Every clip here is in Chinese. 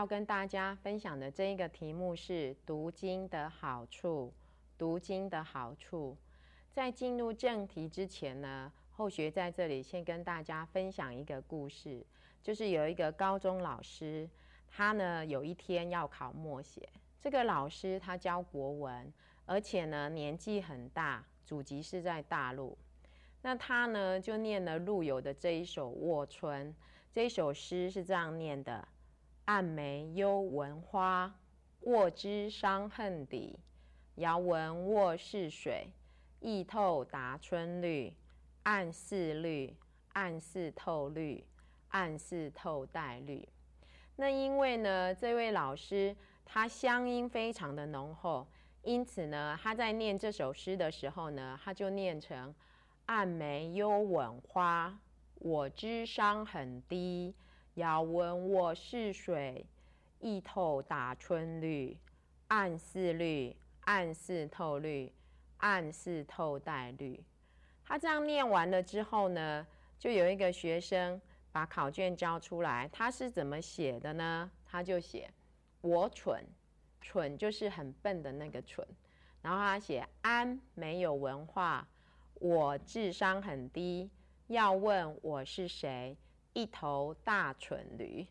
要跟大家分享的这一个题目是读经的好处。读经的好处，在进入正题之前呢，后学在这里先跟大家分享一个故事，就是有一个高中老师，他呢有一天要考默写。这个老师他教国文，而且呢年纪很大，祖籍是在大陆。那他呢，就念了陆游的这一首《卧春》。这首诗是这样念的：“暗梅幽闻花，卧知伤恨底。遥闻卧室水，意透达春绿。暗似绿，暗似透绿，暗似透带绿。”那因为呢，这位老师他乡音非常的浓厚，因此呢，他在念这首诗的时候呢，他就念成。暗梅幽闻花，我知伤很低。遥闻我是水，一透打春绿。暗似绿，暗似透绿，暗似透带绿。他这样念完了之后呢，就有一个学生把考卷交出来。他是怎么写的呢？他就写我蠢，蠢就是很笨的那个蠢。然后他写安没有文化。我智商很低，要问我是谁？一头大蠢驴，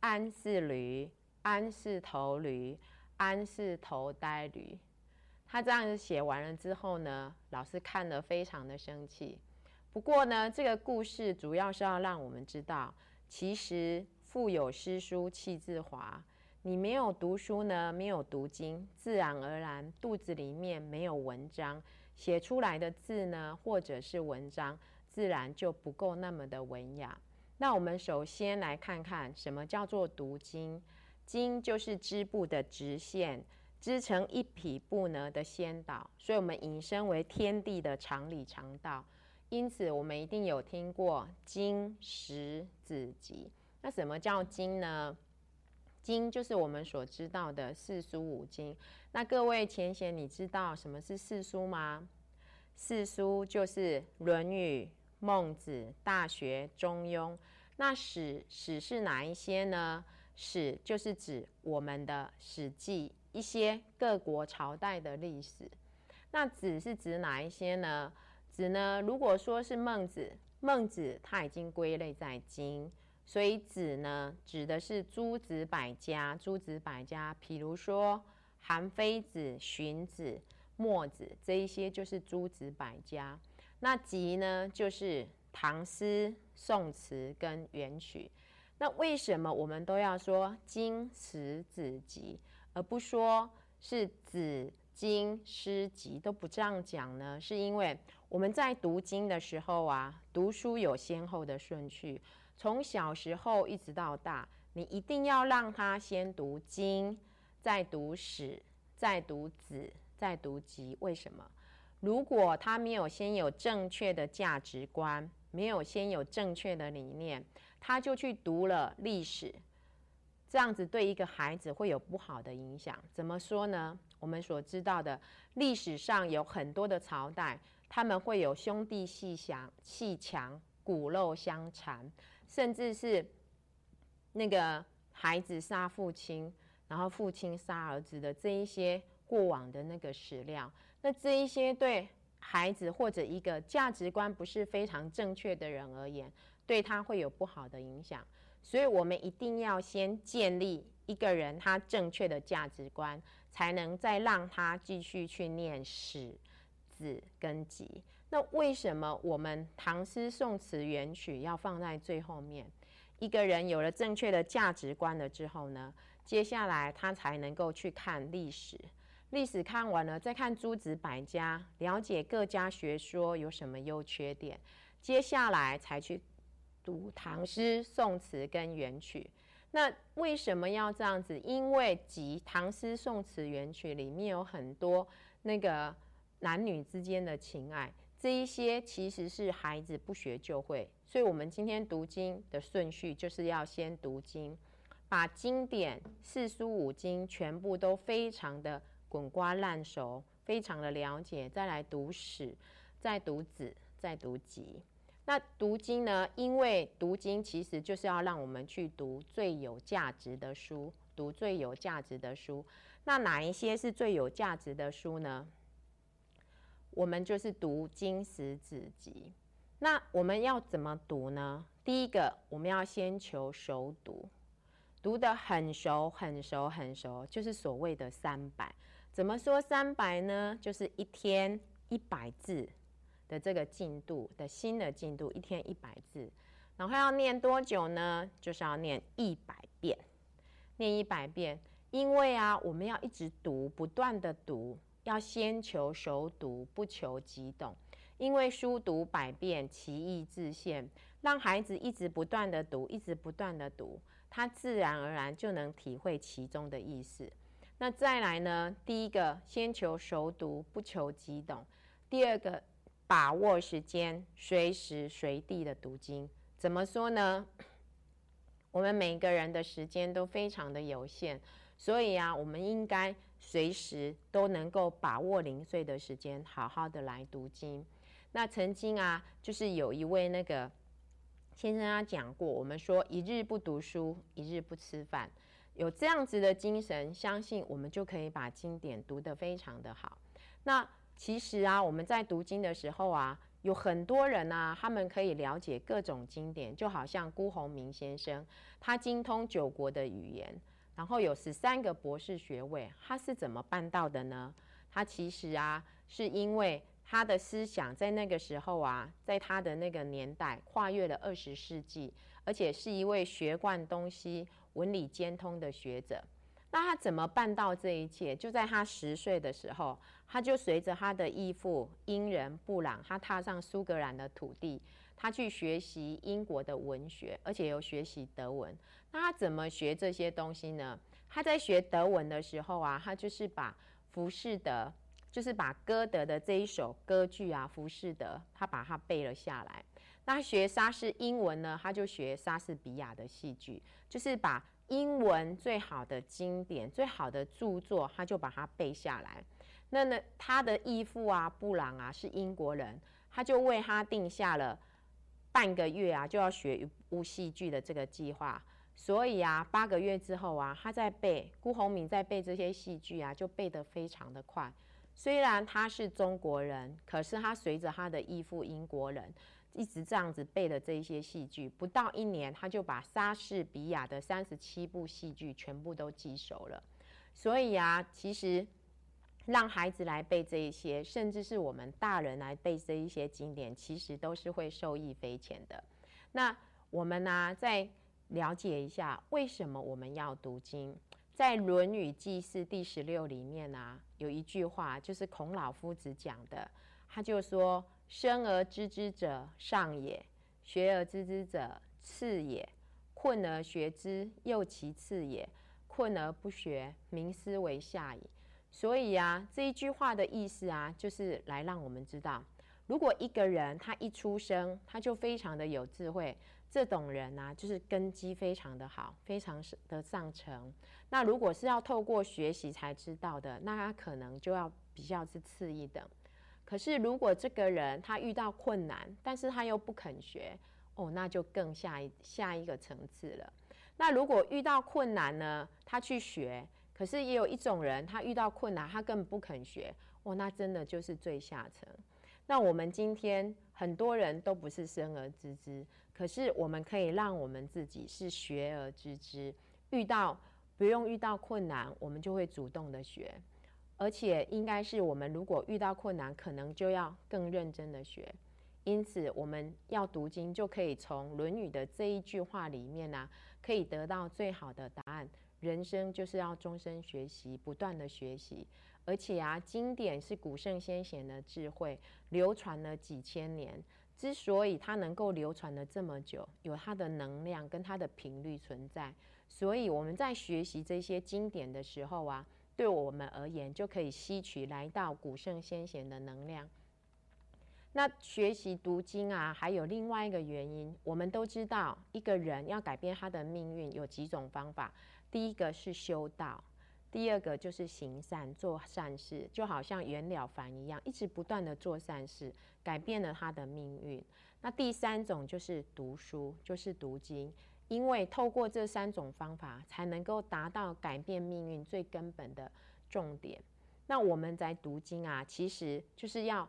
安是驴，安是头驴，安是头呆驴。他这样子写完了之后呢，老师看了非常的生气。不过呢，这个故事主要是要让我们知道，其实腹有诗书气自华。你没有读书呢，没有读经，自然而然肚子里面没有文章。写出来的字呢，或者是文章，自然就不够那么的文雅。那我们首先来看看什么叫做读经。经就是织布的直线，织成一匹布呢的先导，所以我们引申为天地的常理常道。因此，我们一定有听过经、史、子、集。那什么叫经呢？经就是我们所知道的四书五经。那各位前贤，你知道什么是四书吗？四书就是《论语》《孟子》《大学》《中庸》。那史史是哪一些呢？史就是指我们的《史记》，一些各国朝代的历史。那子是指哪一些呢？子呢？如果说是孟子，孟子他已经归类在经。所以子呢，指的是诸子百家。诸子百家，譬如说韩非子、荀子、墨子这一些，就是诸子百家。那集呢，就是唐诗、宋词跟元曲。那为什么我们都要说经、史、子、集，而不说是子、经、诗、集都不这样讲呢？是因为我们在读经的时候啊，读书有先后的顺序。从小时候一直到大，你一定要让他先读经，再读史，再读子，再读集。为什么？如果他没有先有正确的价值观，没有先有正确的理念，他就去读了历史，这样子对一个孩子会有不好的影响。怎么说呢？我们所知道的历史上有很多的朝代，他们会有兄弟戏强、戏强、骨肉相残。甚至是那个孩子杀父亲，然后父亲杀儿子的这一些过往的那个史料，那这一些对孩子或者一个价值观不是非常正确的人而言，对他会有不好的影响。所以，我们一定要先建立一个人他正确的价值观，才能再让他继续去念史、子跟集。那为什么我们唐诗宋词元曲要放在最后面？一个人有了正确的价值观了之后呢，接下来他才能够去看历史。历史看完了，再看诸子百家，了解各家学说有什么优缺点。接下来才去读唐诗宋词跟元曲。那为什么要这样子？因为集唐诗宋词元曲里面有很多那个男女之间的情爱。这一些其实是孩子不学就会，所以我们今天读经的顺序就是要先读经，把经典四书五经全部都非常的滚瓜烂熟，非常的了解，再来读史，再读子，再读集。那读经呢？因为读经其实就是要让我们去读最有价值的书，读最有价值的书。那哪一些是最有价值的书呢？我们就是读《经史子集》。那我们要怎么读呢？第一个，我们要先求熟读，读得很熟、很熟、很熟，就是所谓的三百。怎么说三百呢？就是一天一百字的这个进度的新的进度，一天一百字。然后要念多久呢？就是要念一百遍，念一百遍。因为啊，我们要一直读，不断的读。要先求熟读，不求即懂。因为书读百遍，其义自现。让孩子一直不断的读，一直不断的读，他自然而然就能体会其中的意思。那再来呢？第一个，先求熟读，不求即懂。第二个，把握时间，随时随地的读经。怎么说呢？我们每个人的时间都非常的有限，所以啊，我们应该。随时都能够把握零碎的时间，好好的来读经。那曾经啊，就是有一位那个先生他讲过，我们说一日不读书，一日不吃饭。有这样子的精神，相信我们就可以把经典读得非常的好。那其实啊，我们在读经的时候啊，有很多人啊，他们可以了解各种经典，就好像辜鸿铭先生，他精通九国的语言。然后有十三个博士学位，他是怎么办到的呢？他其实啊，是因为他的思想在那个时候啊，在他的那个年代跨越了二十世纪，而且是一位学贯东西、文理兼通的学者。那他怎么办到这一切？就在他十岁的时候，他就随着他的义父英人布朗，他踏上苏格兰的土地。他去学习英国的文学，而且又学习德文。那他怎么学这些东西呢？他在学德文的时候啊，他就是把浮士德，就是把歌德的这一首歌剧啊，《浮士德》，他把它背了下来。那学莎士英文呢，他就学莎士比亚的戏剧，就是把英文最好的经典、最好的著作，他就把它背下来。那呢，他的义父啊，布朗啊，是英国人，他就为他定下了。半个月啊，就要学一部戏剧的这个计划，所以啊，八个月之后啊，他在背辜鸿铭在背这些戏剧啊，就背得非常的快。虽然他是中国人，可是他随着他的义父英国人，一直这样子背的这一些戏剧，不到一年，他就把莎士比亚的三十七部戏剧全部都记熟了。所以啊，其实。让孩子来背这一些，甚至是我们大人来背这一些经典，其实都是会受益匪浅的。那我们呢，再了解一下为什么我们要读经？在《论语记事》第十六里面呢，有一句话，就是孔老夫子讲的，他就说：“生而知之者上也，学而知之者次也，困而学之又其次也，困而不学，名思为下矣。”所以啊，这一句话的意思啊，就是来让我们知道，如果一个人他一出生他就非常的有智慧，这种人呢，就是根基非常的好，非常的上乘。那如果是要透过学习才知道的，那他可能就要比较是次一等。可是如果这个人他遇到困难，但是他又不肯学，哦，那就更下一下一个层次了。那如果遇到困难呢，他去学。可是也有一种人，他遇到困难，他根本不肯学，哇，那真的就是最下层。那我们今天很多人都不是生而知之，可是我们可以让我们自己是学而知之。遇到不用遇到困难，我们就会主动的学，而且应该是我们如果遇到困难，可能就要更认真的学。因此，我们要读经，就可以从《论语》的这一句话里面呢，可以得到最好的答案。人生就是要终身学习，不断的学习，而且啊，经典是古圣先贤的智慧，流传了几千年。之所以它能够流传了这么久，有它的能量跟它的频率存在。所以我们在学习这些经典的时候啊，对我们而言就可以吸取来到古圣先贤的能量。那学习读经啊，还有另外一个原因，我们都知道，一个人要改变他的命运有几种方法。第一个是修道，第二个就是行善做善事，就好像袁了凡一样，一直不断的做善事，改变了他的命运。那第三种就是读书，就是读经，因为透过这三种方法，才能够达到改变命运最根本的重点。那我们在读经啊，其实就是要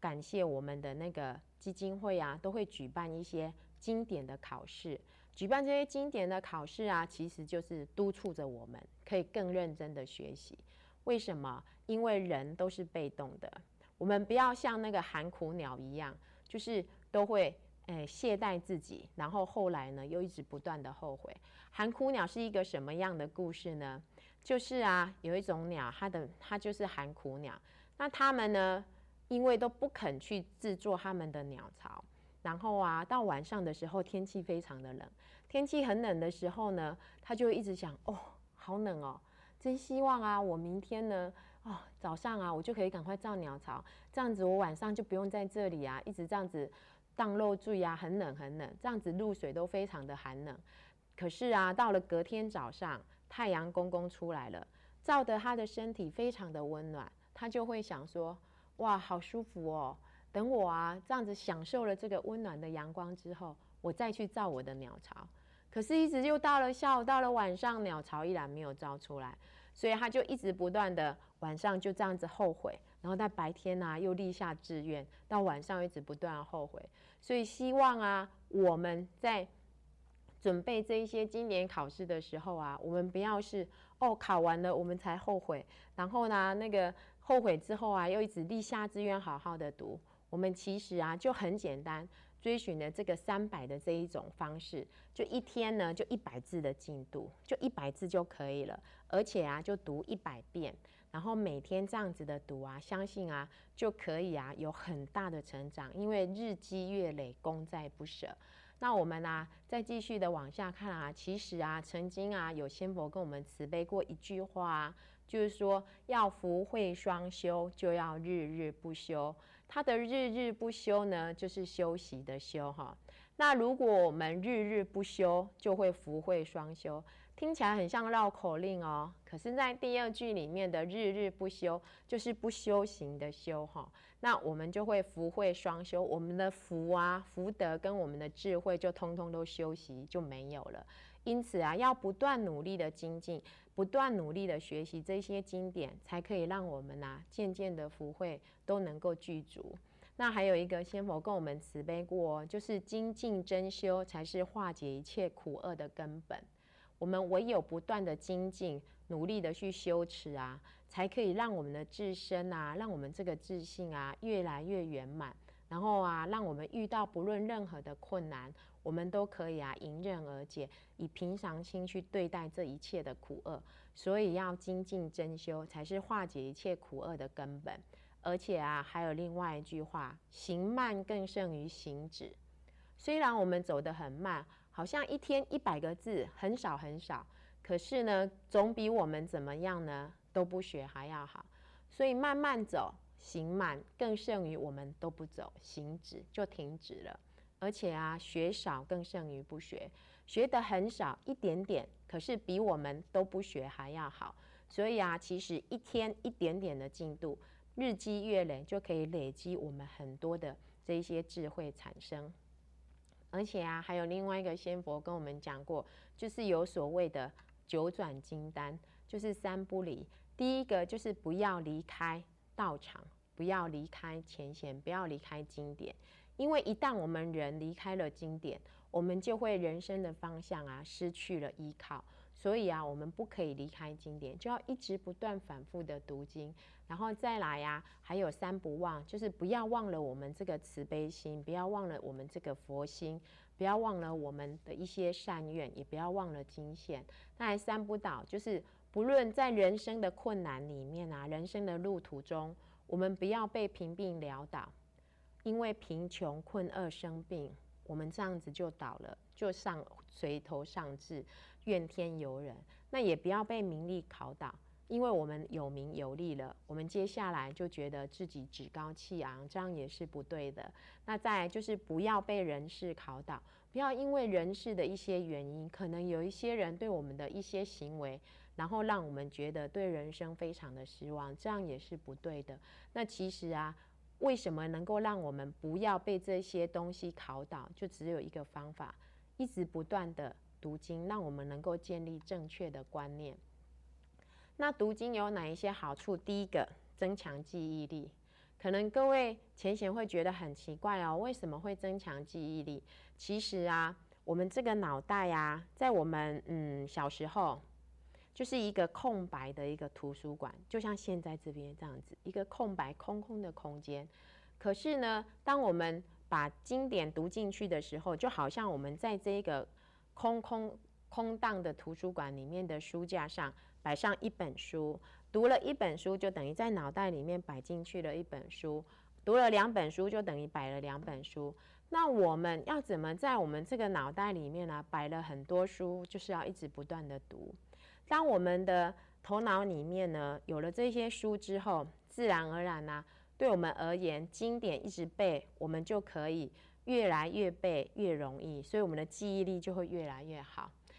感谢我们的那个基金会啊，都会举办一些经典的考试。举办这些经典的考试啊，其实就是督促着我们可以更认真的学习。为什么？因为人都是被动的，我们不要像那个寒苦鸟一样，就是都会诶懈怠自己，然后后来呢又一直不断的后悔。寒苦鸟是一个什么样的故事呢？就是啊，有一种鸟，它的它就是寒苦鸟，那它们呢，因为都不肯去制作它们的鸟巢。然后啊，到晚上的时候，天气非常的冷。天气很冷的时候呢，他就一直想：哦，好冷哦，真希望啊，我明天呢，哦，早上啊，我就可以赶快造鸟巢，这样子我晚上就不用在这里啊，一直这样子当漏坠啊，很冷很冷，这样子露水都非常的寒冷。可是啊，到了隔天早上，太阳公公出来了，照得他的身体非常的温暖，他就会想说：哇，好舒服哦。等我啊，这样子享受了这个温暖的阳光之后，我再去造我的鸟巢。可是，一直又到了下午，到了晚上，鸟巢依然没有造出来，所以他就一直不断的晚上就这样子后悔，然后在白天呢又立下志愿，到晚上一直不断后悔。所以希望啊，我们在准备这一些今年考试的时候啊，我们不要是哦考完了我们才后悔，然后呢那个后悔之后啊又一直立下志愿好好的读。我们其实啊就很简单，追寻的这个三百的这一种方式，就一天呢就一百字的进度，就一百字就可以了，而且啊就读一百遍，然后每天这样子的读啊，相信啊就可以啊有很大的成长，因为日积月累，功在不舍。那我们啊再继续的往下看啊，其实啊曾经啊有仙佛跟我们慈悲过一句话，就是说要福慧双修，就要日日不休。他的日日不休呢，就是休息的休哈。那如果我们日日不休，就会福慧双修，听起来很像绕口令哦。可是，在第二句里面的日日不休，就是不修行的修哈。那我们就会福慧双修，我们的福啊、福德跟我们的智慧就通通都休息就没有了。因此啊，要不断努力的精进。不断努力的学习这些经典，才可以让我们呐渐渐的福慧都能够具足。那还有一个仙佛跟我们慈悲过，就是精进真修才是化解一切苦厄的根本。我们唯有不断的精进，努力的去修持啊，才可以让我们的自身啊，让我们这个自信啊越来越圆满。然后啊，让我们遇到不论任何的困难。我们都可以啊，迎刃而解，以平常心去对待这一切的苦厄。所以要精进真修，才是化解一切苦厄的根本。而且啊，还有另外一句话：行慢更胜于行止。虽然我们走得很慢，好像一天一百个字很少很少，可是呢，总比我们怎么样呢都不学还要好。所以慢慢走，行慢更胜于我们都不走，行止就停止了。而且啊，学少更胜于不学，学的很少一点点，可是比我们都不学还要好。所以啊，其实一天一点点的进度，日积月累就可以累积我们很多的这些智慧产生。而且啊，还有另外一个仙佛跟我们讲过，就是有所谓的九转金丹，就是三不离。第一个就是不要离开道场，不要离开前贤，不要离开经典。因为一旦我们人离开了经典，我们就会人生的方向啊失去了依靠。所以啊，我们不可以离开经典，就要一直不断反复的读经，然后再来呀。还有三不忘，就是不要忘了我们这个慈悲心，不要忘了我们这个佛心，不要忘了我们的一些善愿，也不要忘了经线。那还三不倒，就是不论在人生的困难里面啊，人生的路途中，我们不要被贫病潦倒。因为贫穷困厄生病，我们这样子就倒了，就上垂头丧志，怨天尤人。那也不要被名利考倒，因为我们有名有利了，我们接下来就觉得自己趾高气昂，这样也是不对的。那再就是不要被人事考倒，不要因为人事的一些原因，可能有一些人对我们的一些行为，然后让我们觉得对人生非常的失望，这样也是不对的。那其实啊。为什么能够让我们不要被这些东西考倒？就只有一个方法，一直不断的读经，让我们能够建立正确的观念。那读经有哪一些好处？第一个，增强记忆力。可能各位前贤会觉得很奇怪哦，为什么会增强记忆力？其实啊，我们这个脑袋呀，在我们嗯小时候，就是一个空白的一个图书馆，就像现在这边这样子，一个空白空空的空间。可是呢，当我们把经典读进去的时候，就好像我们在这个空空空荡的图书馆里面的书架上摆上一本书。读了一本书，就等于在脑袋里面摆进去了一本书；读了两本书，就等于摆了两本书。那我们要怎么在我们这个脑袋里面呢？摆了很多书，就是要一直不断的读。当我们的头脑里面呢有了这些书之后，自然而然呢，对我们而言，经典一直背，我们就可以越来越背越容易，所以我们的记忆力就会越来越好。